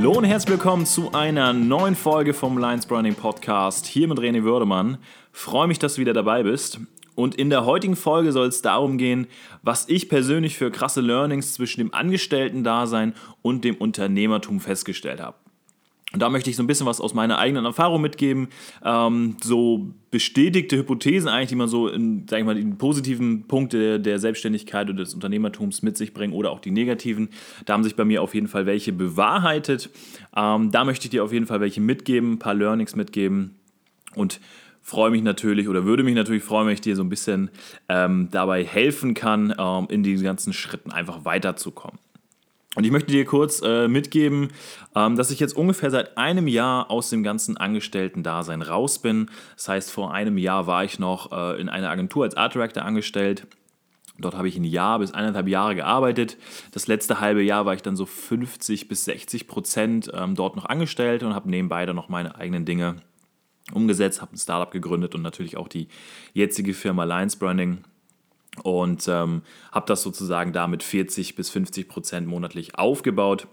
Hallo und herzlich willkommen zu einer neuen Folge vom Lions Branding Podcast. Hier mit René Würdemann. Freue mich, dass du wieder dabei bist. Und in der heutigen Folge soll es darum gehen, was ich persönlich für krasse Learnings zwischen dem Angestellten-Dasein und dem Unternehmertum festgestellt habe. Und da möchte ich so ein bisschen was aus meiner eigenen Erfahrung mitgeben. Ähm, so bestätigte Hypothesen eigentlich, die man so in, sag ich mal, die positiven Punkte der Selbstständigkeit oder des Unternehmertums mit sich bringen oder auch die negativen. Da haben sich bei mir auf jeden Fall welche bewahrheitet. Ähm, da möchte ich dir auf jeden Fall welche mitgeben, ein paar Learnings mitgeben. Und freue mich natürlich oder würde mich natürlich freuen, wenn ich dir so ein bisschen ähm, dabei helfen kann, ähm, in diesen ganzen Schritten einfach weiterzukommen. Und ich möchte dir kurz äh, mitgeben, ähm, dass ich jetzt ungefähr seit einem Jahr aus dem ganzen Angestellten-Dasein raus bin. Das heißt, vor einem Jahr war ich noch äh, in einer Agentur als Art Director angestellt. Dort habe ich ein Jahr bis eineinhalb Jahre gearbeitet. Das letzte halbe Jahr war ich dann so 50 bis 60 Prozent ähm, dort noch angestellt und habe nebenbei dann noch meine eigenen Dinge umgesetzt, habe ein Startup gegründet und natürlich auch die jetzige Firma Lions Branding und ähm, habe das sozusagen damit 40 bis 50 Prozent monatlich aufgebaut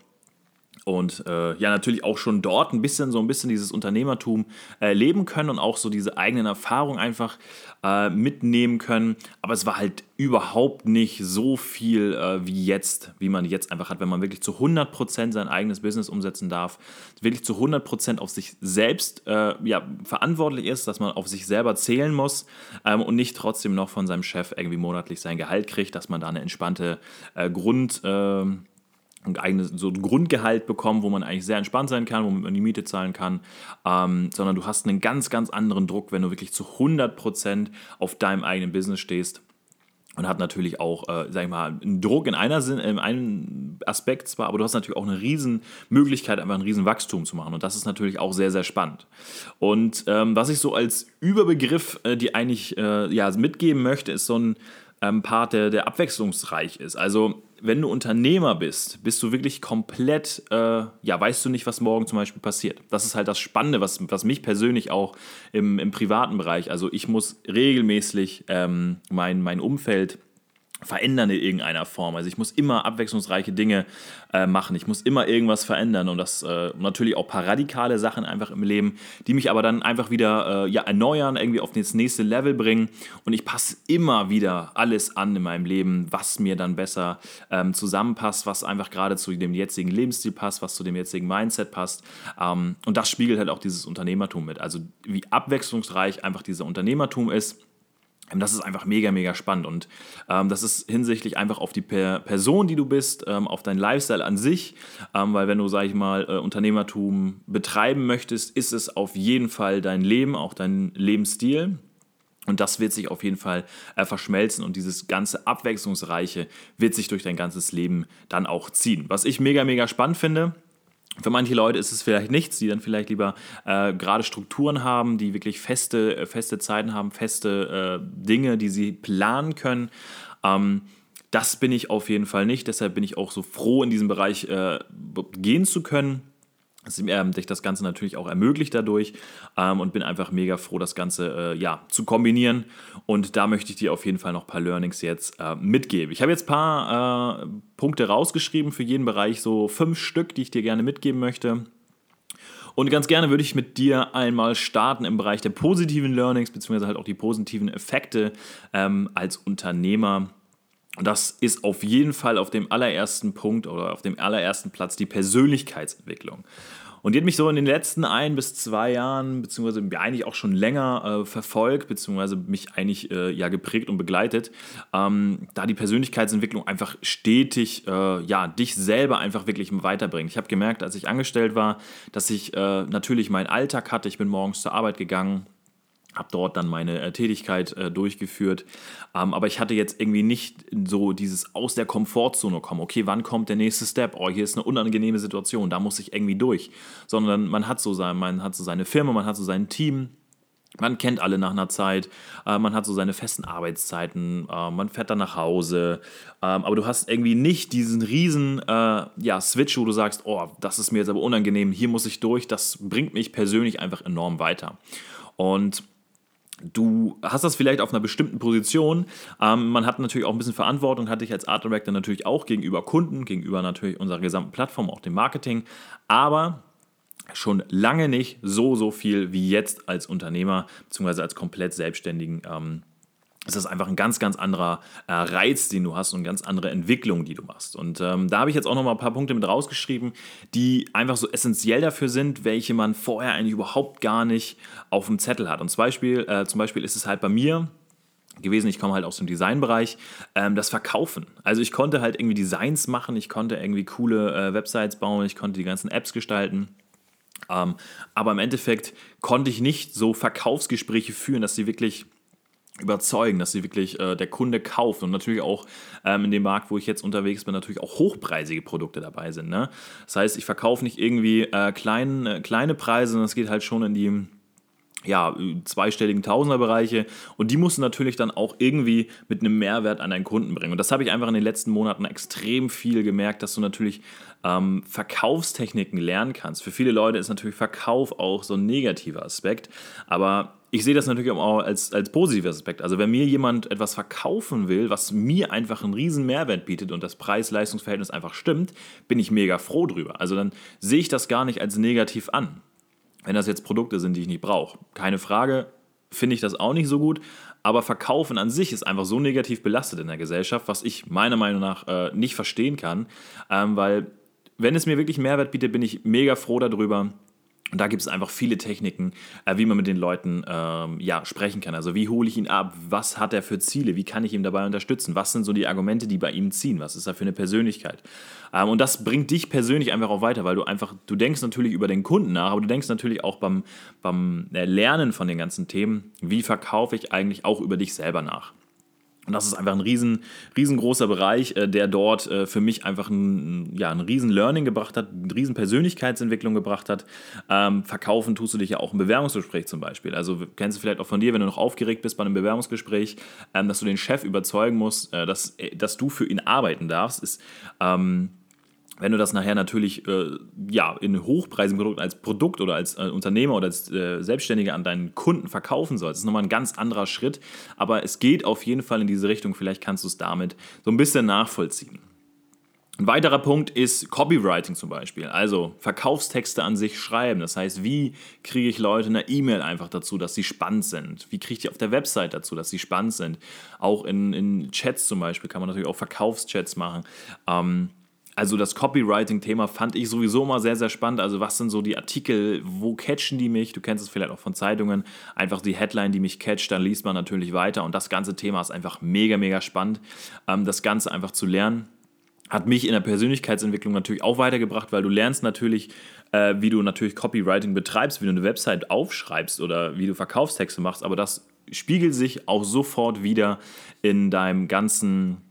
und äh, ja natürlich auch schon dort ein bisschen so ein bisschen dieses Unternehmertum äh, leben können und auch so diese eigenen Erfahrungen einfach äh, mitnehmen können. Aber es war halt überhaupt nicht so viel äh, wie jetzt, wie man jetzt einfach hat, wenn man wirklich zu 100% sein eigenes Business umsetzen darf, wirklich zu 100% auf sich selbst äh, ja, verantwortlich ist, dass man auf sich selber zählen muss ähm, und nicht trotzdem noch von seinem Chef irgendwie monatlich sein Gehalt kriegt, dass man da eine entspannte äh, Grund ähm, ein eigenes so ein Grundgehalt bekommen, wo man eigentlich sehr entspannt sein kann, wo man die Miete zahlen kann, ähm, sondern du hast einen ganz, ganz anderen Druck, wenn du wirklich zu 100% auf deinem eigenen Business stehst. Und hat natürlich auch, äh, sag ich mal, einen Druck in, einer Sinn, in einem Aspekt zwar, aber du hast natürlich auch eine riesen Möglichkeit, einfach ein riesen Wachstum zu machen. Und das ist natürlich auch sehr, sehr spannend. Und ähm, was ich so als Überbegriff äh, die eigentlich äh, ja, mitgeben möchte, ist so ein ähm, Part, der, der abwechslungsreich ist. Also wenn du Unternehmer bist, bist du wirklich komplett, äh, ja, weißt du nicht, was morgen zum Beispiel passiert. Das ist halt das Spannende, was, was mich persönlich auch im, im privaten Bereich, also ich muss regelmäßig ähm, mein, mein Umfeld verändern in irgendeiner Form. Also ich muss immer abwechslungsreiche Dinge äh, machen. Ich muss immer irgendwas verändern und das äh, natürlich auch ein paar radikale Sachen einfach im Leben, die mich aber dann einfach wieder äh, ja, erneuern, irgendwie auf das nächste Level bringen. Und ich passe immer wieder alles an in meinem Leben, was mir dann besser ähm, zusammenpasst, was einfach gerade zu dem jetzigen Lebensstil passt, was zu dem jetzigen Mindset passt. Ähm, und das spiegelt halt auch dieses Unternehmertum mit. Also wie abwechslungsreich einfach dieser Unternehmertum ist das ist einfach mega, mega spannend und ähm, das ist hinsichtlich einfach auf die per Person, die du bist, ähm, auf dein Lifestyle an sich, ähm, weil wenn du, sag ich mal, äh, Unternehmertum betreiben möchtest, ist es auf jeden Fall dein Leben, auch dein Lebensstil. Und das wird sich auf jeden Fall äh, verschmelzen und dieses ganze Abwechslungsreiche wird sich durch dein ganzes Leben dann auch ziehen. Was ich mega, mega spannend finde, für manche Leute ist es vielleicht nichts, die dann vielleicht lieber äh, gerade Strukturen haben, die wirklich feste, äh, feste Zeiten haben, feste äh, Dinge, die sie planen können. Ähm, das bin ich auf jeden Fall nicht. Deshalb bin ich auch so froh, in diesem Bereich äh, gehen zu können sich das Ganze natürlich auch ermöglicht dadurch ähm, und bin einfach mega froh, das Ganze äh, ja, zu kombinieren. Und da möchte ich dir auf jeden Fall noch ein paar Learnings jetzt äh, mitgeben. Ich habe jetzt ein paar äh, Punkte rausgeschrieben für jeden Bereich, so fünf Stück, die ich dir gerne mitgeben möchte. Und ganz gerne würde ich mit dir einmal starten im Bereich der positiven Learnings, beziehungsweise halt auch die positiven Effekte ähm, als Unternehmer das ist auf jeden Fall auf dem allerersten Punkt oder auf dem allerersten Platz die Persönlichkeitsentwicklung. Und die hat mich so in den letzten ein bis zwei Jahren, beziehungsweise eigentlich auch schon länger äh, verfolgt, beziehungsweise mich eigentlich äh, ja geprägt und begleitet, ähm, da die Persönlichkeitsentwicklung einfach stetig äh, ja, dich selber einfach wirklich weiterbringt. Ich habe gemerkt, als ich angestellt war, dass ich äh, natürlich meinen Alltag hatte. Ich bin morgens zur Arbeit gegangen, habe dort dann meine äh, Tätigkeit äh, durchgeführt. Ähm, aber ich hatte jetzt irgendwie nicht so dieses aus der Komfortzone kommen. Okay, wann kommt der nächste Step? Oh, hier ist eine unangenehme Situation, da muss ich irgendwie durch. Sondern man hat so, sein, man hat so seine Firma, man hat so sein Team. Man kennt alle nach einer Zeit, äh, man hat so seine festen Arbeitszeiten, äh, man fährt dann nach Hause, ähm, aber du hast irgendwie nicht diesen riesen äh, ja, Switch, wo du sagst, oh, das ist mir jetzt aber unangenehm, hier muss ich durch, das bringt mich persönlich einfach enorm weiter. Und Du hast das vielleicht auf einer bestimmten Position. Ähm, man hat natürlich auch ein bisschen Verantwortung, hatte ich als Art Director natürlich auch gegenüber Kunden, gegenüber natürlich unserer gesamten Plattform, auch dem Marketing. Aber schon lange nicht so, so viel wie jetzt als Unternehmer, beziehungsweise als komplett Selbstständigen. Ähm, ist das einfach ein ganz, ganz anderer äh, Reiz, den du hast und eine ganz andere Entwicklung, die du machst. Und ähm, da habe ich jetzt auch noch mal ein paar Punkte mit rausgeschrieben, die einfach so essentiell dafür sind, welche man vorher eigentlich überhaupt gar nicht auf dem Zettel hat. Und zum Beispiel, äh, zum Beispiel ist es halt bei mir gewesen, ich komme halt aus dem Designbereich, ähm, das Verkaufen. Also ich konnte halt irgendwie Designs machen, ich konnte irgendwie coole äh, Websites bauen, ich konnte die ganzen Apps gestalten. Ähm, aber im Endeffekt konnte ich nicht so Verkaufsgespräche führen, dass sie wirklich überzeugen, dass sie wirklich äh, der Kunde kauft und natürlich auch ähm, in dem Markt, wo ich jetzt unterwegs bin, natürlich auch hochpreisige Produkte dabei sind. Ne? Das heißt, ich verkaufe nicht irgendwie äh, klein, äh, kleine Preise, sondern es geht halt schon in die ja, zweistelligen Tausenderbereiche und die musst du natürlich dann auch irgendwie mit einem Mehrwert an deinen Kunden bringen. Und das habe ich einfach in den letzten Monaten extrem viel gemerkt, dass du natürlich ähm, Verkaufstechniken lernen kannst. Für viele Leute ist natürlich Verkauf auch so ein negativer Aspekt, aber ich sehe das natürlich auch als, als positiver Aspekt. Also wenn mir jemand etwas verkaufen will, was mir einfach einen riesen Mehrwert bietet und das Preis-Leistungs-Verhältnis einfach stimmt, bin ich mega froh drüber. Also dann sehe ich das gar nicht als negativ an. Wenn das jetzt Produkte sind, die ich nicht brauche. Keine Frage, finde ich das auch nicht so gut. Aber Verkaufen an sich ist einfach so negativ belastet in der Gesellschaft, was ich meiner Meinung nach äh, nicht verstehen kann. Ähm, weil wenn es mir wirklich Mehrwert bietet, bin ich mega froh darüber. Und da gibt es einfach viele Techniken, äh, wie man mit den Leuten ähm, ja, sprechen kann. Also wie hole ich ihn ab? Was hat er für Ziele? Wie kann ich ihn dabei unterstützen? Was sind so die Argumente, die bei ihm ziehen? Was ist er für eine Persönlichkeit? Ähm, und das bringt dich persönlich einfach auch weiter, weil du einfach, du denkst natürlich über den Kunden nach, aber du denkst natürlich auch beim, beim äh, Lernen von den ganzen Themen, wie verkaufe ich eigentlich auch über dich selber nach. Und das ist einfach ein riesen, riesengroßer Bereich, äh, der dort äh, für mich einfach ein, ja, ein riesen Learning gebracht hat, eine riesen Persönlichkeitsentwicklung gebracht hat. Ähm, verkaufen tust du dich ja auch im Bewerbungsgespräch zum Beispiel. Also kennst du vielleicht auch von dir, wenn du noch aufgeregt bist bei einem Bewerbungsgespräch, ähm, dass du den Chef überzeugen musst, äh, dass, äh, dass du für ihn arbeiten darfst, ist ähm, wenn du das nachher natürlich äh, ja, in hochpreisigen Produkten als Produkt oder als äh, Unternehmer oder als äh, Selbstständiger an deinen Kunden verkaufen sollst, ist nochmal ein ganz anderer Schritt. Aber es geht auf jeden Fall in diese Richtung. Vielleicht kannst du es damit so ein bisschen nachvollziehen. Ein weiterer Punkt ist Copywriting zum Beispiel, also Verkaufstexte an sich schreiben. Das heißt, wie kriege ich Leute in der E-Mail einfach dazu, dass sie spannend sind? Wie kriege ich die auf der Website dazu, dass sie spannend sind? Auch in, in Chats zum Beispiel kann man natürlich auch Verkaufschats machen. Ähm, also das Copywriting-Thema fand ich sowieso immer sehr, sehr spannend. Also was sind so die Artikel, wo catchen die mich? Du kennst es vielleicht auch von Zeitungen. Einfach die Headline, die mich catcht, dann liest man natürlich weiter. Und das ganze Thema ist einfach mega, mega spannend, ähm, das Ganze einfach zu lernen. Hat mich in der Persönlichkeitsentwicklung natürlich auch weitergebracht, weil du lernst natürlich, äh, wie du natürlich Copywriting betreibst, wie du eine Website aufschreibst oder wie du Verkaufstexte machst. Aber das spiegelt sich auch sofort wieder in deinem ganzen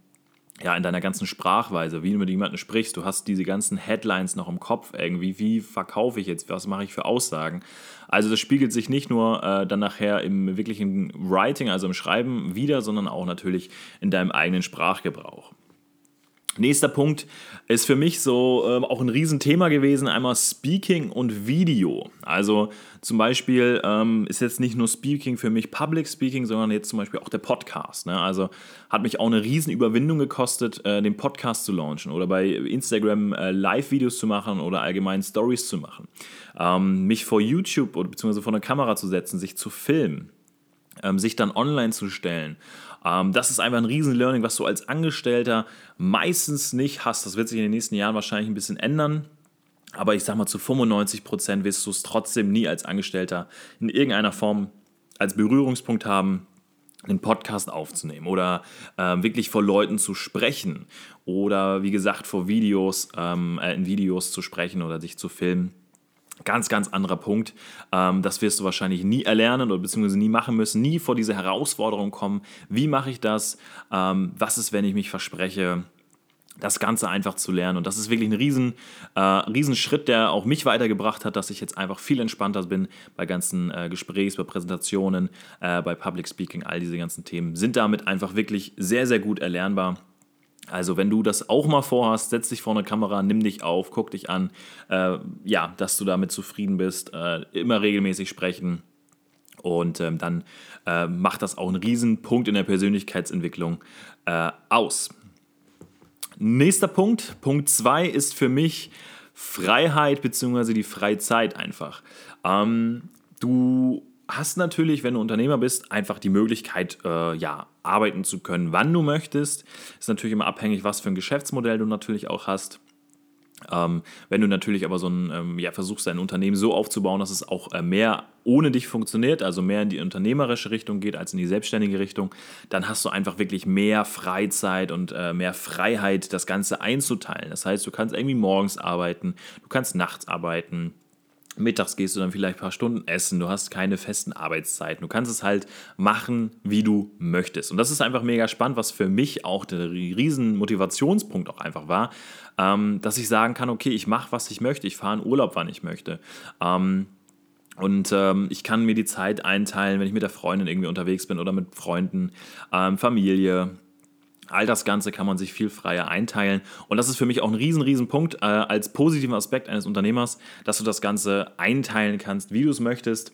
ja, in deiner ganzen Sprachweise, wie du mit jemandem sprichst, du hast diese ganzen Headlines noch im Kopf irgendwie, wie verkaufe ich jetzt, was mache ich für Aussagen. Also das spiegelt sich nicht nur äh, dann nachher im wirklichen Writing, also im Schreiben wieder, sondern auch natürlich in deinem eigenen Sprachgebrauch. Nächster Punkt ist für mich so äh, auch ein Riesenthema gewesen, einmal Speaking und Video. Also zum Beispiel ähm, ist jetzt nicht nur Speaking für mich Public Speaking, sondern jetzt zum Beispiel auch der Podcast. Ne? Also hat mich auch eine Riesenüberwindung gekostet, äh, den Podcast zu launchen oder bei Instagram äh, Live-Videos zu machen oder allgemein Stories zu machen. Ähm, mich vor YouTube oder beziehungsweise vor eine Kamera zu setzen, sich zu filmen, ähm, sich dann online zu stellen ähm, das ist einfach ein Riesen-Learning, was du als Angestellter meistens nicht hast. Das wird sich in den nächsten Jahren wahrscheinlich ein bisschen ändern. Aber ich sag mal, zu 95 Prozent wirst du es trotzdem nie als Angestellter in irgendeiner Form als Berührungspunkt haben, einen Podcast aufzunehmen oder äh, wirklich vor Leuten zu sprechen oder wie gesagt vor Videos, ähm, äh, in Videos zu sprechen oder sich zu filmen. Ganz, ganz anderer Punkt. Ähm, das wirst du wahrscheinlich nie erlernen oder beziehungsweise nie machen müssen, nie vor diese Herausforderung kommen. Wie mache ich das? Ähm, was ist, wenn ich mich verspreche? das Ganze einfach zu lernen. Und das ist wirklich ein riesen, äh, riesen der auch mich weitergebracht hat, dass ich jetzt einfach viel entspannter bin bei ganzen äh, Gesprächs, bei Präsentationen, äh, bei Public Speaking, all diese ganzen Themen sind damit einfach wirklich sehr, sehr gut erlernbar. Also wenn du das auch mal vorhast, setz dich vor eine Kamera, nimm dich auf, guck dich an, äh, ja, dass du damit zufrieden bist, äh, immer regelmäßig sprechen Und ähm, dann äh, macht das auch einen riesen Punkt in der Persönlichkeitsentwicklung äh, aus. Nächster Punkt, Punkt 2 ist für mich Freiheit bzw. die Freizeit einfach. Ähm, du hast natürlich, wenn du Unternehmer bist, einfach die Möglichkeit, äh, ja, arbeiten zu können, wann du möchtest. Ist natürlich immer abhängig, was für ein Geschäftsmodell du natürlich auch hast. Ähm, wenn du natürlich aber so ein, ähm, ja, versuchst, dein Unternehmen so aufzubauen, dass es auch äh, mehr ohne dich funktioniert, also mehr in die unternehmerische Richtung geht als in die selbstständige Richtung, dann hast du einfach wirklich mehr Freizeit und äh, mehr Freiheit, das Ganze einzuteilen. Das heißt, du kannst irgendwie morgens arbeiten, du kannst nachts arbeiten, Mittags gehst du dann vielleicht ein paar Stunden essen, du hast keine festen Arbeitszeiten. Du kannst es halt machen, wie du möchtest. Und das ist einfach mega spannend, was für mich auch der riesen Motivationspunkt auch einfach war, ähm, dass ich sagen kann, okay, ich mache, was ich möchte, ich fahre in Urlaub, wann ich möchte. Ähm, und ähm, ich kann mir die Zeit einteilen, wenn ich mit der Freundin irgendwie unterwegs bin oder mit Freunden, ähm, Familie, All das Ganze kann man sich viel freier einteilen. Und das ist für mich auch ein riesen, riesen Punkt äh, als positiven Aspekt eines Unternehmers, dass du das Ganze einteilen kannst, wie du es möchtest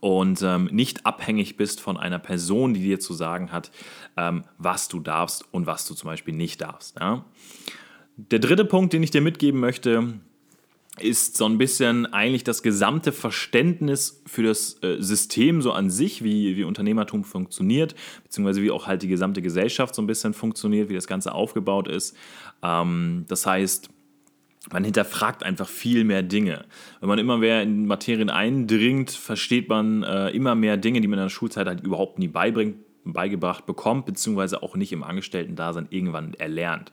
und ähm, nicht abhängig bist von einer Person, die dir zu sagen hat, ähm, was du darfst und was du zum Beispiel nicht darfst. Ja? Der dritte Punkt, den ich dir mitgeben möchte, ist so ein bisschen eigentlich das gesamte Verständnis für das äh, System so an sich, wie, wie Unternehmertum funktioniert, beziehungsweise wie auch halt die gesamte Gesellschaft so ein bisschen funktioniert, wie das Ganze aufgebaut ist. Ähm, das heißt, man hinterfragt einfach viel mehr Dinge. Wenn man immer mehr in Materien eindringt, versteht man äh, immer mehr Dinge, die man in der Schulzeit halt überhaupt nie beibringt, beigebracht bekommt, beziehungsweise auch nicht im Angestellten-Dasein irgendwann erlernt.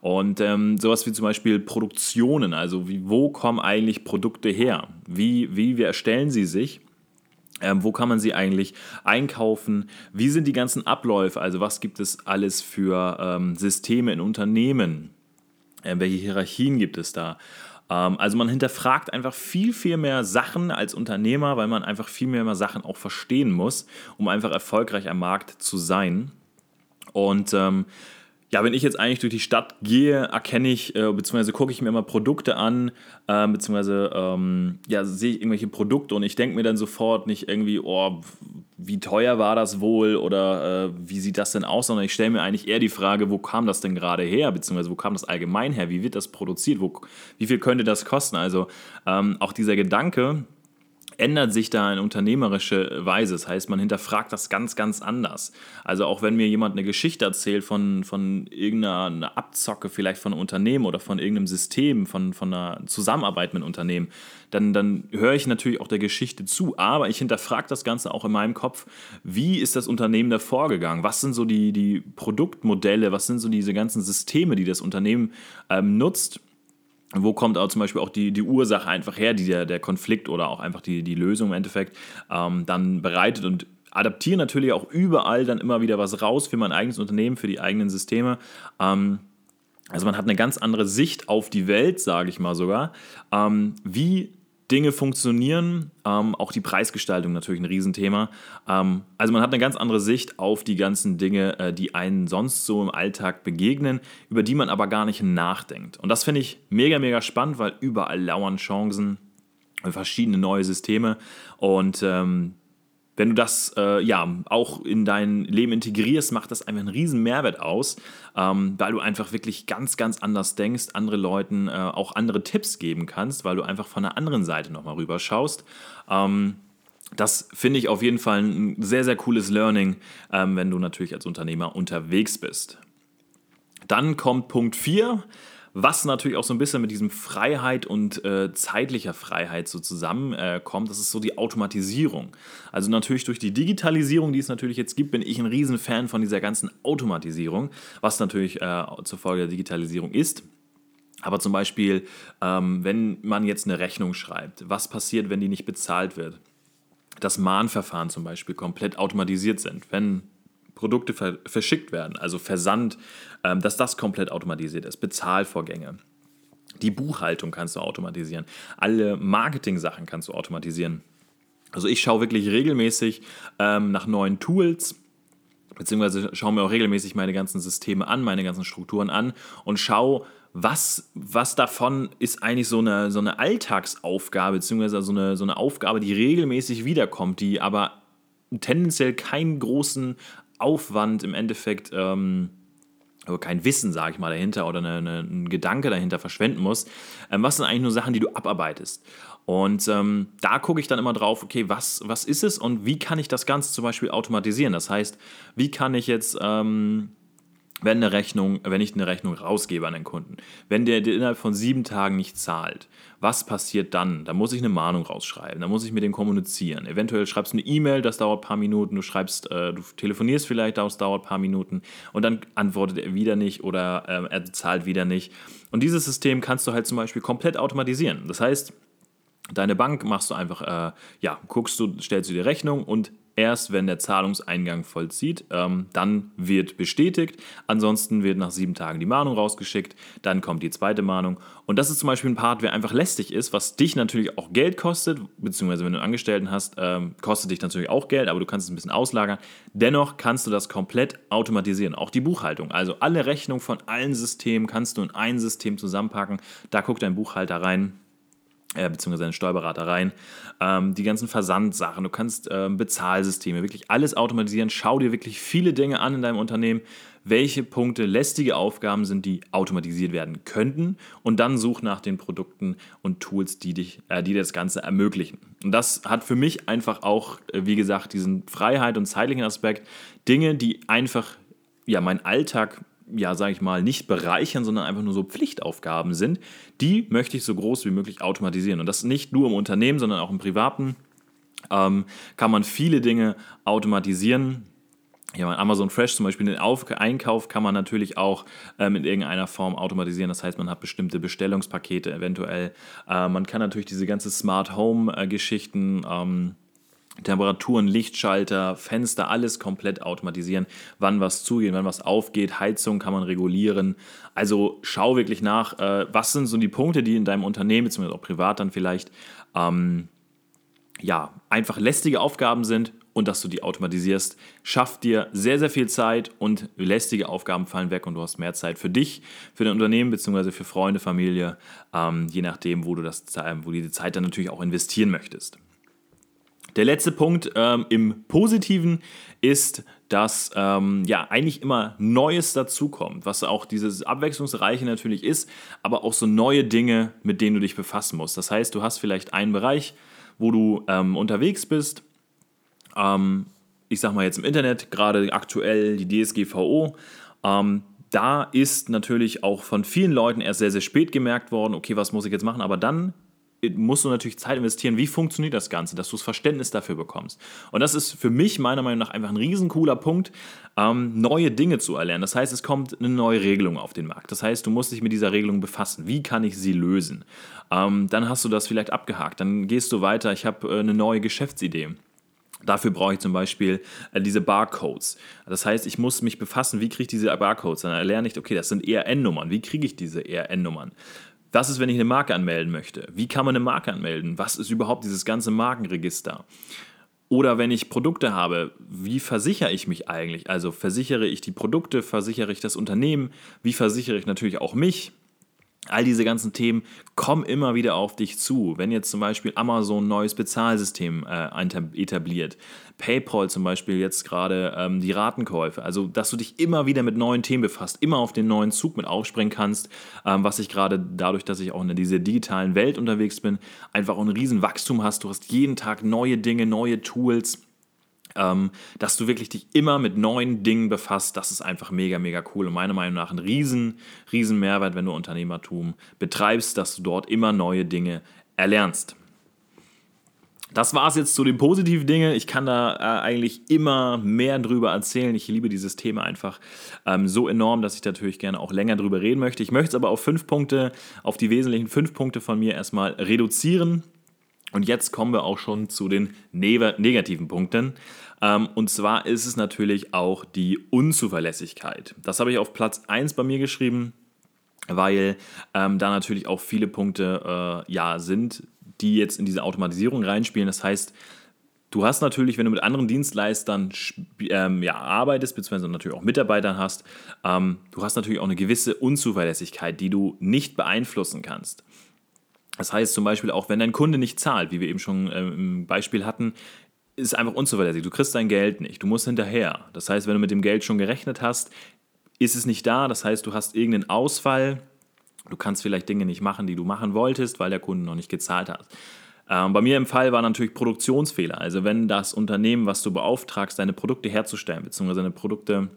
Und ähm, sowas wie zum Beispiel Produktionen, also wie, wo kommen eigentlich Produkte her? Wie, wie, wie erstellen sie sich? Ähm, wo kann man sie eigentlich einkaufen? Wie sind die ganzen Abläufe? Also was gibt es alles für ähm, Systeme in Unternehmen? Äh, welche Hierarchien gibt es da? Ähm, also man hinterfragt einfach viel, viel mehr Sachen als Unternehmer, weil man einfach viel mehr Sachen auch verstehen muss, um einfach erfolgreich am Markt zu sein. Und ähm, ja, wenn ich jetzt eigentlich durch die Stadt gehe, erkenne ich, äh, beziehungsweise gucke ich mir immer Produkte an, äh, beziehungsweise ähm, ja, sehe ich irgendwelche Produkte und ich denke mir dann sofort nicht irgendwie, oh, wie teuer war das wohl oder äh, wie sieht das denn aus, sondern ich stelle mir eigentlich eher die Frage, wo kam das denn gerade her, beziehungsweise wo kam das allgemein her, wie wird das produziert, wo, wie viel könnte das kosten? Also ähm, auch dieser Gedanke, ändert sich da in unternehmerische Weise. Das heißt, man hinterfragt das ganz, ganz anders. Also auch wenn mir jemand eine Geschichte erzählt von, von irgendeiner Abzocke vielleicht von einem Unternehmen oder von irgendeinem System, von, von einer Zusammenarbeit mit einem Unternehmen, dann, dann höre ich natürlich auch der Geschichte zu. Aber ich hinterfrage das Ganze auch in meinem Kopf, wie ist das Unternehmen da vorgegangen? Was sind so die, die Produktmodelle? Was sind so diese ganzen Systeme, die das Unternehmen ähm, nutzt? Wo kommt auch zum Beispiel auch die, die Ursache einfach her, die der, der Konflikt oder auch einfach die, die Lösung im Endeffekt ähm, dann bereitet und adaptieren natürlich auch überall dann immer wieder was raus für mein eigenes Unternehmen, für die eigenen Systeme. Ähm, also man hat eine ganz andere Sicht auf die Welt, sage ich mal sogar. Ähm, wie Dinge funktionieren. Ähm, auch die Preisgestaltung natürlich ein Riesenthema. Ähm, also man hat eine ganz andere Sicht auf die ganzen Dinge, äh, die einen sonst so im Alltag begegnen, über die man aber gar nicht nachdenkt. Und das finde ich mega, mega spannend, weil überall lauern Chancen, verschiedene neue Systeme. Und ähm, wenn du das äh, ja auch in dein Leben integrierst, macht das einfach einen riesen Mehrwert aus, ähm, weil du einfach wirklich ganz, ganz anders denkst, andere Leuten äh, auch andere Tipps geben kannst, weil du einfach von der anderen Seite nochmal rüber schaust. Ähm, das finde ich auf jeden Fall ein sehr, sehr cooles Learning, ähm, wenn du natürlich als Unternehmer unterwegs bist. Dann kommt Punkt 4 was natürlich auch so ein bisschen mit diesem Freiheit und äh, zeitlicher Freiheit so zusammenkommt, äh, das ist so die Automatisierung. Also natürlich durch die Digitalisierung, die es natürlich jetzt gibt, bin ich ein Riesenfan von dieser ganzen Automatisierung, was natürlich äh, zur Folge der Digitalisierung ist. Aber zum Beispiel, ähm, wenn man jetzt eine Rechnung schreibt, was passiert, wenn die nicht bezahlt wird? Das Mahnverfahren zum Beispiel komplett automatisiert sind. Wenn Produkte ver verschickt werden, also Versand, dass das komplett automatisiert ist, Bezahlvorgänge. Die Buchhaltung kannst du automatisieren. Alle Marketing-Sachen kannst du automatisieren. Also ich schaue wirklich regelmäßig ähm, nach neuen Tools, beziehungsweise schaue mir auch regelmäßig meine ganzen Systeme an, meine ganzen Strukturen an und schaue, was, was davon ist eigentlich so eine, so eine Alltagsaufgabe, beziehungsweise so eine, so eine Aufgabe, die regelmäßig wiederkommt, die aber tendenziell keinen großen Aufwand im Endeffekt, ähm, kein Wissen, sage ich mal, dahinter oder eine, eine, ein Gedanke dahinter verschwenden muss. Ähm, was sind eigentlich nur Sachen, die du abarbeitest? Und ähm, da gucke ich dann immer drauf, okay, was, was ist es und wie kann ich das Ganze zum Beispiel automatisieren? Das heißt, wie kann ich jetzt ähm, wenn eine Rechnung, wenn ich eine Rechnung rausgebe an den Kunden, wenn der, innerhalb von sieben Tagen nicht zahlt, was passiert dann? Da muss ich eine Mahnung rausschreiben, da muss ich mit dem kommunizieren. Eventuell schreibst du eine E-Mail, das dauert ein paar Minuten, du schreibst, äh, du telefonierst vielleicht, das dauert ein paar Minuten und dann antwortet er wieder nicht oder äh, er zahlt wieder nicht. Und dieses System kannst du halt zum Beispiel komplett automatisieren. Das heißt, Deine Bank machst du einfach, äh, ja, guckst du, stellst du die Rechnung und Erst wenn der Zahlungseingang vollzieht, ähm, dann wird bestätigt. Ansonsten wird nach sieben Tagen die Mahnung rausgeschickt. Dann kommt die zweite Mahnung. Und das ist zum Beispiel ein Part, der einfach lästig ist, was dich natürlich auch Geld kostet, beziehungsweise wenn du einen Angestellten hast, ähm, kostet dich natürlich auch Geld, aber du kannst es ein bisschen auslagern. Dennoch kannst du das komplett automatisieren. Auch die Buchhaltung. Also alle Rechnungen von allen Systemen kannst du in ein System zusammenpacken. Da guckt dein Buchhalter rein äh, beziehungsweise eine Steuerberater rein. Ähm, die ganzen Versandsachen, du kannst ähm, Bezahlsysteme, wirklich alles automatisieren. Schau dir wirklich viele Dinge an in deinem Unternehmen, welche Punkte lästige Aufgaben sind, die automatisiert werden könnten und dann such nach den Produkten und Tools, die, dich, äh, die das Ganze ermöglichen. Und das hat für mich einfach auch, äh, wie gesagt, diesen Freiheit und zeitlichen Aspekt. Dinge, die einfach ja, meinen Alltag ja, sage ich mal, nicht bereichern, sondern einfach nur so Pflichtaufgaben sind, die möchte ich so groß wie möglich automatisieren. Und das nicht nur im Unternehmen, sondern auch im Privaten ähm, kann man viele Dinge automatisieren. Ja, Amazon Fresh zum Beispiel den Auf Einkauf kann man natürlich auch ähm, in irgendeiner Form automatisieren. Das heißt, man hat bestimmte Bestellungspakete eventuell. Äh, man kann natürlich diese ganze Smart Home äh, Temperaturen, Lichtschalter, Fenster, alles komplett automatisieren, wann was zugeht, wann was aufgeht, Heizung kann man regulieren. Also schau wirklich nach, äh, was sind so die Punkte, die in deinem Unternehmen, beziehungsweise auch privat dann vielleicht, ähm, ja, einfach lästige Aufgaben sind und dass du die automatisierst, schafft dir sehr, sehr viel Zeit und lästige Aufgaben fallen weg und du hast mehr Zeit für dich, für dein Unternehmen, beziehungsweise für Freunde, Familie, ähm, je nachdem, wo du, das, wo du die Zeit dann natürlich auch investieren möchtest. Der letzte Punkt ähm, im Positiven ist, dass ähm, ja eigentlich immer Neues dazukommt, was auch dieses Abwechslungsreiche natürlich ist, aber auch so neue Dinge, mit denen du dich befassen musst. Das heißt, du hast vielleicht einen Bereich, wo du ähm, unterwegs bist. Ähm, ich sag mal jetzt im Internet, gerade aktuell die DSGVO. Ähm, da ist natürlich auch von vielen Leuten erst sehr, sehr spät gemerkt worden, okay, was muss ich jetzt machen? Aber dann musst du natürlich Zeit investieren, wie funktioniert das Ganze, dass du das Verständnis dafür bekommst. Und das ist für mich meiner Meinung nach einfach ein riesen cooler Punkt, ähm, neue Dinge zu erlernen. Das heißt, es kommt eine neue Regelung auf den Markt. Das heißt, du musst dich mit dieser Regelung befassen. Wie kann ich sie lösen? Ähm, dann hast du das vielleicht abgehakt. Dann gehst du weiter. Ich habe äh, eine neue Geschäftsidee. Dafür brauche ich zum Beispiel äh, diese Barcodes. Das heißt, ich muss mich befassen, wie kriege ich diese Barcodes. Dann erlerne ich, okay, das sind ERN-Nummern. Wie kriege ich diese ERN-Nummern? Was ist, wenn ich eine Marke anmelden möchte? Wie kann man eine Marke anmelden? Was ist überhaupt dieses ganze Markenregister? Oder wenn ich Produkte habe, wie versichere ich mich eigentlich? Also versichere ich die Produkte, versichere ich das Unternehmen, wie versichere ich natürlich auch mich? All diese ganzen Themen kommen immer wieder auf dich zu. Wenn jetzt zum Beispiel Amazon ein neues Bezahlsystem äh, etabliert, PayPal zum Beispiel jetzt gerade ähm, die Ratenkäufe, also dass du dich immer wieder mit neuen Themen befasst, immer auf den neuen Zug mit aufspringen kannst, ähm, was ich gerade dadurch, dass ich auch in dieser digitalen Welt unterwegs bin, einfach auch ein riesen Wachstum hast. Du hast jeden Tag neue Dinge, neue Tools ähm, dass du wirklich dich immer mit neuen Dingen befasst, das ist einfach mega, mega cool und meiner Meinung nach ein riesen, riesen Mehrwert, wenn du Unternehmertum betreibst, dass du dort immer neue Dinge erlernst. Das war es jetzt zu den positiven Dingen. Ich kann da äh, eigentlich immer mehr drüber erzählen. Ich liebe dieses Thema einfach ähm, so enorm, dass ich natürlich gerne auch länger drüber reden möchte. Ich möchte es aber auf fünf Punkte, auf die wesentlichen fünf Punkte von mir erstmal reduzieren. Und jetzt kommen wir auch schon zu den negativen Punkten. Ähm, und zwar ist es natürlich auch die Unzuverlässigkeit. Das habe ich auf Platz 1 bei mir geschrieben, weil ähm, da natürlich auch viele Punkte äh, ja, sind, die jetzt in diese Automatisierung reinspielen. Das heißt, Du hast natürlich, wenn du mit anderen Dienstleistern ähm, ja, arbeitest, beziehungsweise natürlich auch Mitarbeitern hast, ähm, du hast natürlich auch eine gewisse Unzuverlässigkeit, die du nicht beeinflussen kannst. Das heißt zum Beispiel auch, wenn dein Kunde nicht zahlt, wie wir eben schon äh, im Beispiel hatten, ist einfach unzuverlässig. Du kriegst dein Geld nicht, du musst hinterher. Das heißt, wenn du mit dem Geld schon gerechnet hast, ist es nicht da. Das heißt, du hast irgendeinen Ausfall. Du kannst vielleicht Dinge nicht machen, die du machen wolltest, weil der Kunde noch nicht gezahlt hat. Ähm, bei mir im Fall war natürlich Produktionsfehler. Also wenn das Unternehmen, was du beauftragst, deine Produkte herzustellen, beziehungsweise deine Produkte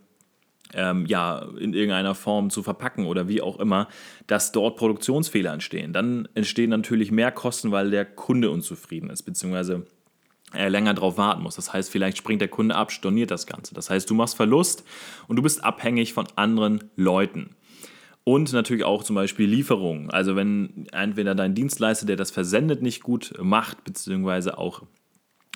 ähm, ja, in irgendeiner Form zu verpacken oder wie auch immer, dass dort Produktionsfehler entstehen. Dann entstehen natürlich mehr Kosten, weil der Kunde unzufrieden ist, beziehungsweise er länger drauf warten muss. Das heißt, vielleicht springt der Kunde ab, storniert das Ganze. Das heißt, du machst Verlust und du bist abhängig von anderen Leuten. Und natürlich auch zum Beispiel Lieferungen. Also wenn entweder dein Dienstleister, der das versendet, nicht gut macht, beziehungsweise auch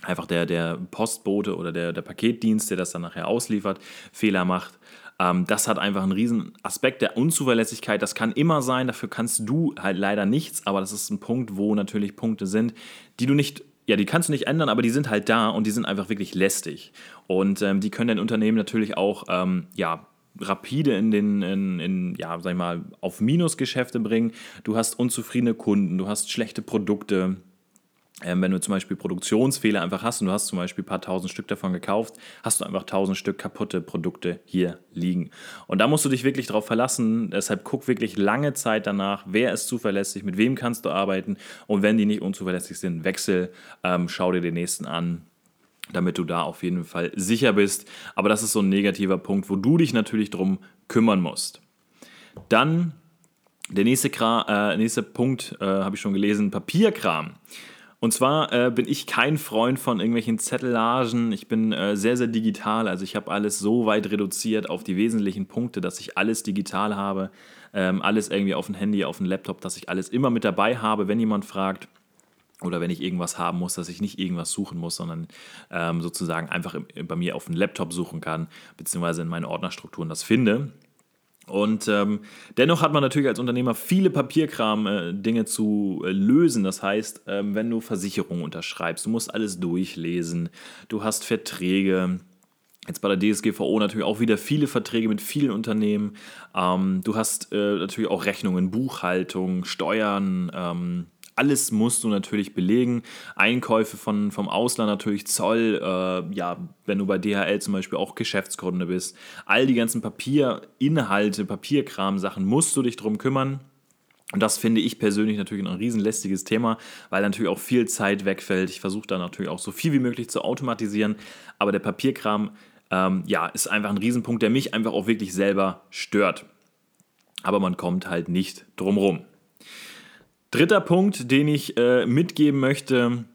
einfach der, der Postbote oder der, der Paketdienst, der das dann nachher ausliefert, Fehler macht. Ähm, das hat einfach einen riesen Aspekt der Unzuverlässigkeit. Das kann immer sein, dafür kannst du halt leider nichts, aber das ist ein Punkt, wo natürlich Punkte sind, die du nicht ja, die kannst du nicht ändern, aber die sind halt da und die sind einfach wirklich lästig. Und ähm, die können dein Unternehmen natürlich auch, ähm, ja, rapide in den, in, in, ja, sag ich mal, auf Minusgeschäfte bringen. Du hast unzufriedene Kunden, du hast schlechte Produkte. Ähm, wenn du zum Beispiel Produktionsfehler einfach hast und du hast zum Beispiel ein paar tausend Stück davon gekauft, hast du einfach tausend Stück kaputte Produkte hier liegen. Und da musst du dich wirklich darauf verlassen. Deshalb guck wirklich lange Zeit danach, wer ist zuverlässig, mit wem kannst du arbeiten. Und wenn die nicht unzuverlässig sind, wechsel, ähm, schau dir den nächsten an damit du da auf jeden Fall sicher bist. Aber das ist so ein negativer Punkt, wo du dich natürlich drum kümmern musst. Dann der nächste, Kram, äh, nächste Punkt, äh, habe ich schon gelesen, Papierkram. Und zwar äh, bin ich kein Freund von irgendwelchen Zettelagen. Ich bin äh, sehr, sehr digital. Also ich habe alles so weit reduziert auf die wesentlichen Punkte, dass ich alles digital habe. Ähm, alles irgendwie auf dem Handy, auf dem Laptop, dass ich alles immer mit dabei habe, wenn jemand fragt oder wenn ich irgendwas haben muss, dass ich nicht irgendwas suchen muss, sondern ähm, sozusagen einfach bei mir auf dem Laptop suchen kann, beziehungsweise in meinen Ordnerstrukturen das finde. Und ähm, dennoch hat man natürlich als Unternehmer viele Papierkram-Dinge äh, zu äh, lösen. Das heißt, ähm, wenn du Versicherungen unterschreibst, du musst alles durchlesen, du hast Verträge, Jetzt bei der DSGVO natürlich auch wieder viele Verträge mit vielen Unternehmen. Ähm, du hast äh, natürlich auch Rechnungen, Buchhaltung, Steuern, ähm, alles musst du natürlich belegen. Einkäufe von, vom Ausland natürlich, Zoll, äh, ja, wenn du bei DHL zum Beispiel auch Geschäftskunde bist. All die ganzen Papierinhalte, Papierkram-Sachen musst du dich drum kümmern. Und das finde ich persönlich natürlich ein riesenlästiges Thema, weil natürlich auch viel Zeit wegfällt. Ich versuche da natürlich auch so viel wie möglich zu automatisieren, aber der Papierkram ähm, ja, ist einfach ein Riesenpunkt, der mich einfach auch wirklich selber stört. Aber man kommt halt nicht drumrum. Dritter Punkt, den ich äh, mitgeben möchte,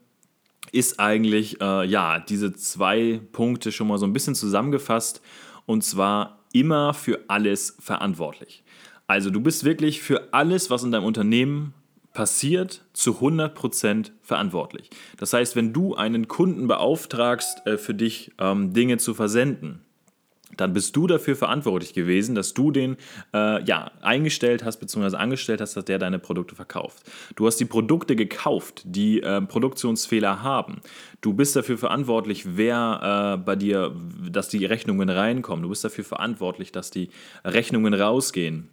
ist eigentlich, äh, ja, diese zwei Punkte schon mal so ein bisschen zusammengefasst. Und zwar immer für alles verantwortlich. Also du bist wirklich für alles, was in deinem Unternehmen passiert, zu 100% verantwortlich. Das heißt, wenn du einen Kunden beauftragst, äh, für dich ähm, Dinge zu versenden, dann bist du dafür verantwortlich gewesen, dass du den äh, ja, eingestellt hast bzw. angestellt hast, dass der deine Produkte verkauft. Du hast die Produkte gekauft, die äh, Produktionsfehler haben. Du bist dafür verantwortlich, wer äh, bei dir, dass die Rechnungen reinkommen. Du bist dafür verantwortlich, dass die Rechnungen rausgehen.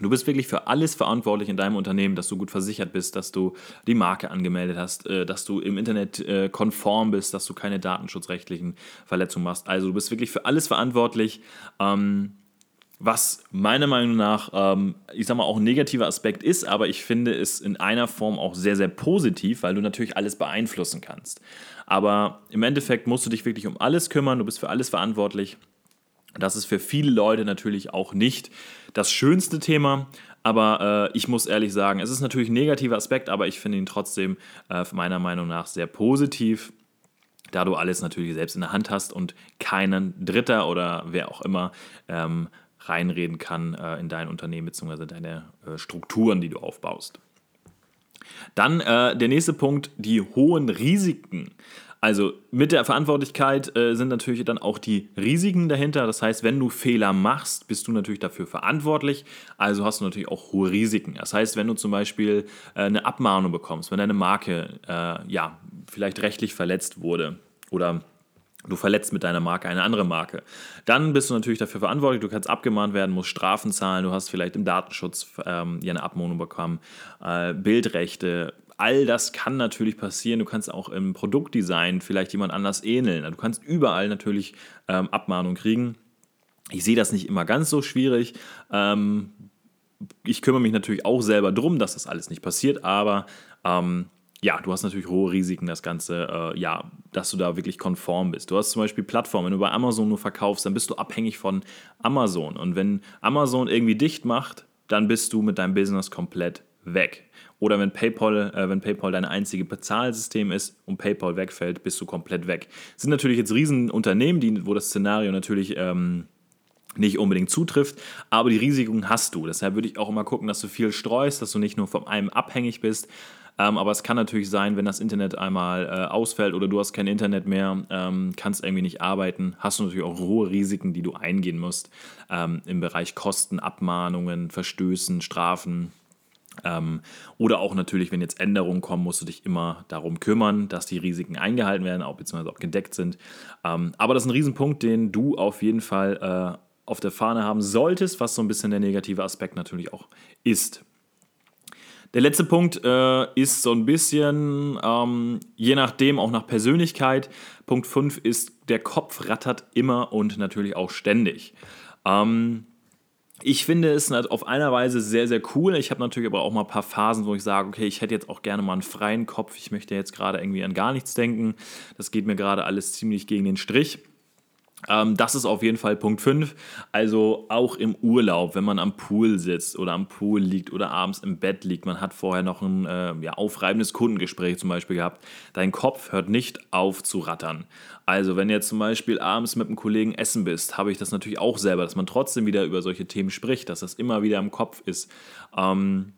Du bist wirklich für alles verantwortlich in deinem Unternehmen, dass du gut versichert bist, dass du die Marke angemeldet hast, äh, dass du im Internet äh, konform bist, dass du keine datenschutzrechtlichen Verletzungen machst. Also du bist wirklich für alles verantwortlich. Ähm, was meiner Meinung nach, ähm, ich sag mal, auch ein negativer Aspekt ist, aber ich finde es in einer Form auch sehr, sehr positiv, weil du natürlich alles beeinflussen kannst. Aber im Endeffekt musst du dich wirklich um alles kümmern, du bist für alles verantwortlich. Das ist für viele Leute natürlich auch nicht das schönste Thema, aber äh, ich muss ehrlich sagen, es ist natürlich ein negativer Aspekt, aber ich finde ihn trotzdem äh, meiner Meinung nach sehr positiv, da du alles natürlich selbst in der Hand hast und keinen Dritter oder wer auch immer ähm, reinreden kann äh, in dein Unternehmen bzw. deine äh, Strukturen, die du aufbaust. Dann äh, der nächste Punkt, die hohen Risiken. Also mit der Verantwortlichkeit äh, sind natürlich dann auch die Risiken dahinter. Das heißt, wenn du Fehler machst, bist du natürlich dafür verantwortlich. Also hast du natürlich auch hohe Risiken. Das heißt, wenn du zum Beispiel äh, eine Abmahnung bekommst, wenn deine Marke äh, ja vielleicht rechtlich verletzt wurde oder du verletzt mit deiner Marke eine andere Marke. Dann bist du natürlich dafür verantwortlich, du kannst abgemahnt werden, musst Strafen zahlen, du hast vielleicht im Datenschutz ähm, eine Abmahnung bekommen, äh, Bildrechte, all das kann natürlich passieren. Du kannst auch im Produktdesign vielleicht jemand anders ähneln. Du kannst überall natürlich ähm, Abmahnung kriegen. Ich sehe das nicht immer ganz so schwierig. Ähm, ich kümmere mich natürlich auch selber darum, dass das alles nicht passiert, aber ähm, ja, du hast natürlich hohe Risiken, das Ganze, äh, ja, dass du da wirklich konform bist. Du hast zum Beispiel Plattformen, wenn du bei Amazon nur verkaufst, dann bist du abhängig von Amazon. Und wenn Amazon irgendwie dicht macht, dann bist du mit deinem Business komplett weg. Oder wenn PayPal, äh, wenn PayPal dein einzige Bezahlsystem ist und PayPal wegfällt, bist du komplett weg. Das sind natürlich jetzt Riesenunternehmen, die, wo das Szenario natürlich ähm, nicht unbedingt zutrifft, aber die Risiken hast du. Deshalb würde ich auch immer gucken, dass du viel streust, dass du nicht nur von einem abhängig bist. Ähm, aber es kann natürlich sein, wenn das Internet einmal äh, ausfällt oder du hast kein Internet mehr, ähm, kannst irgendwie nicht arbeiten, hast du natürlich auch hohe Risiken, die du eingehen musst ähm, im Bereich Kosten, Abmahnungen, Verstößen, Strafen. Ähm, oder auch natürlich, wenn jetzt Änderungen kommen, musst du dich immer darum kümmern, dass die Risiken eingehalten werden, auch beziehungsweise auch gedeckt sind. Ähm, aber das ist ein Riesenpunkt, den du auf jeden Fall äh, auf der Fahne haben solltest, was so ein bisschen der negative Aspekt natürlich auch ist. Der letzte Punkt äh, ist so ein bisschen, ähm, je nachdem, auch nach Persönlichkeit. Punkt 5 ist, der Kopf rattert immer und natürlich auch ständig. Ähm, ich finde es auf einer Weise sehr, sehr cool. Ich habe natürlich aber auch mal ein paar Phasen, wo ich sage, okay, ich hätte jetzt auch gerne mal einen freien Kopf. Ich möchte jetzt gerade irgendwie an gar nichts denken. Das geht mir gerade alles ziemlich gegen den Strich. Ähm, das ist auf jeden Fall Punkt 5. Also auch im Urlaub, wenn man am Pool sitzt oder am Pool liegt oder abends im Bett liegt, man hat vorher noch ein äh, ja, aufreibendes Kundengespräch zum Beispiel gehabt, dein Kopf hört nicht auf zu rattern. Also wenn jetzt zum Beispiel abends mit einem Kollegen essen bist, habe ich das natürlich auch selber, dass man trotzdem wieder über solche Themen spricht, dass das immer wieder im Kopf ist. Ähm,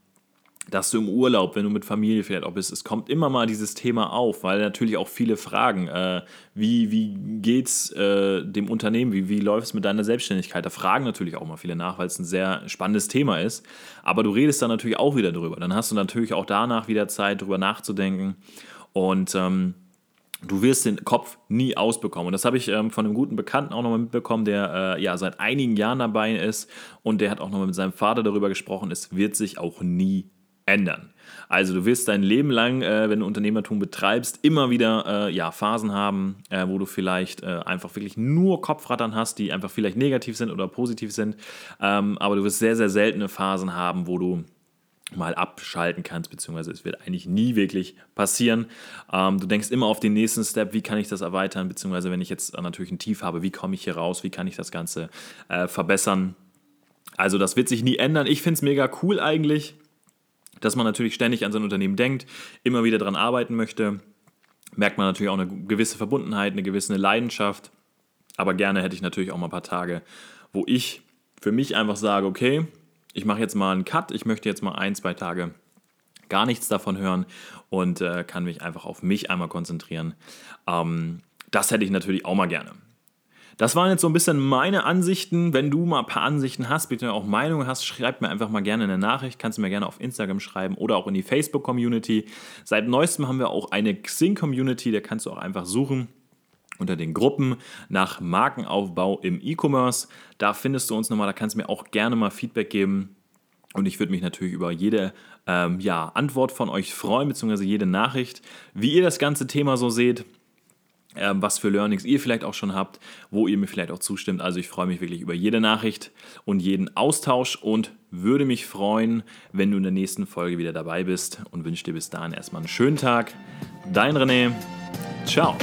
dass du im Urlaub, wenn du mit Familie vielleicht auch bist, es kommt immer mal dieses Thema auf, weil natürlich auch viele fragen, äh, wie, wie geht's äh, dem Unternehmen, wie, wie läuft es mit deiner Selbstständigkeit? Da fragen natürlich auch mal viele nach, weil es ein sehr spannendes Thema ist. Aber du redest dann natürlich auch wieder drüber. Dann hast du natürlich auch danach wieder Zeit, drüber nachzudenken. Und ähm, du wirst den Kopf nie ausbekommen. Und das habe ich ähm, von einem guten Bekannten auch nochmal mitbekommen, der äh, ja seit einigen Jahren dabei ist und der hat auch nochmal mit seinem Vater darüber gesprochen, es wird sich auch nie ändern. Also du wirst dein Leben lang, äh, wenn du Unternehmertum betreibst, immer wieder äh, ja, Phasen haben, äh, wo du vielleicht äh, einfach wirklich nur Kopfrattern hast, die einfach vielleicht negativ sind oder positiv sind. Ähm, aber du wirst sehr, sehr seltene Phasen haben, wo du mal abschalten kannst, beziehungsweise es wird eigentlich nie wirklich passieren. Ähm, du denkst immer auf den nächsten Step, wie kann ich das erweitern, beziehungsweise wenn ich jetzt natürlich ein Tief habe, wie komme ich hier raus, wie kann ich das Ganze äh, verbessern. Also das wird sich nie ändern. Ich finde es mega cool eigentlich dass man natürlich ständig an sein Unternehmen denkt, immer wieder daran arbeiten möchte. Merkt man natürlich auch eine gewisse Verbundenheit, eine gewisse Leidenschaft. Aber gerne hätte ich natürlich auch mal ein paar Tage, wo ich für mich einfach sage, okay, ich mache jetzt mal einen Cut, ich möchte jetzt mal ein, zwei Tage gar nichts davon hören und äh, kann mich einfach auf mich einmal konzentrieren. Ähm, das hätte ich natürlich auch mal gerne. Das waren jetzt so ein bisschen meine Ansichten. Wenn du mal ein paar Ansichten hast, bitte auch Meinungen hast, schreib mir einfach mal gerne eine Nachricht. Kannst du mir gerne auf Instagram schreiben oder auch in die Facebook-Community. Seit neuestem haben wir auch eine Xing-Community, da kannst du auch einfach suchen unter den Gruppen nach Markenaufbau im E-Commerce. Da findest du uns nochmal, da kannst du mir auch gerne mal Feedback geben. Und ich würde mich natürlich über jede ähm, ja, Antwort von euch freuen, beziehungsweise jede Nachricht, wie ihr das ganze Thema so seht. Ähm, was für Learnings ihr vielleicht auch schon habt, wo ihr mir vielleicht auch zustimmt. Also ich freue mich wirklich über jede Nachricht und jeden Austausch und würde mich freuen, wenn du in der nächsten Folge wieder dabei bist und wünsche dir bis dahin erstmal einen schönen Tag. Dein René. Ciao.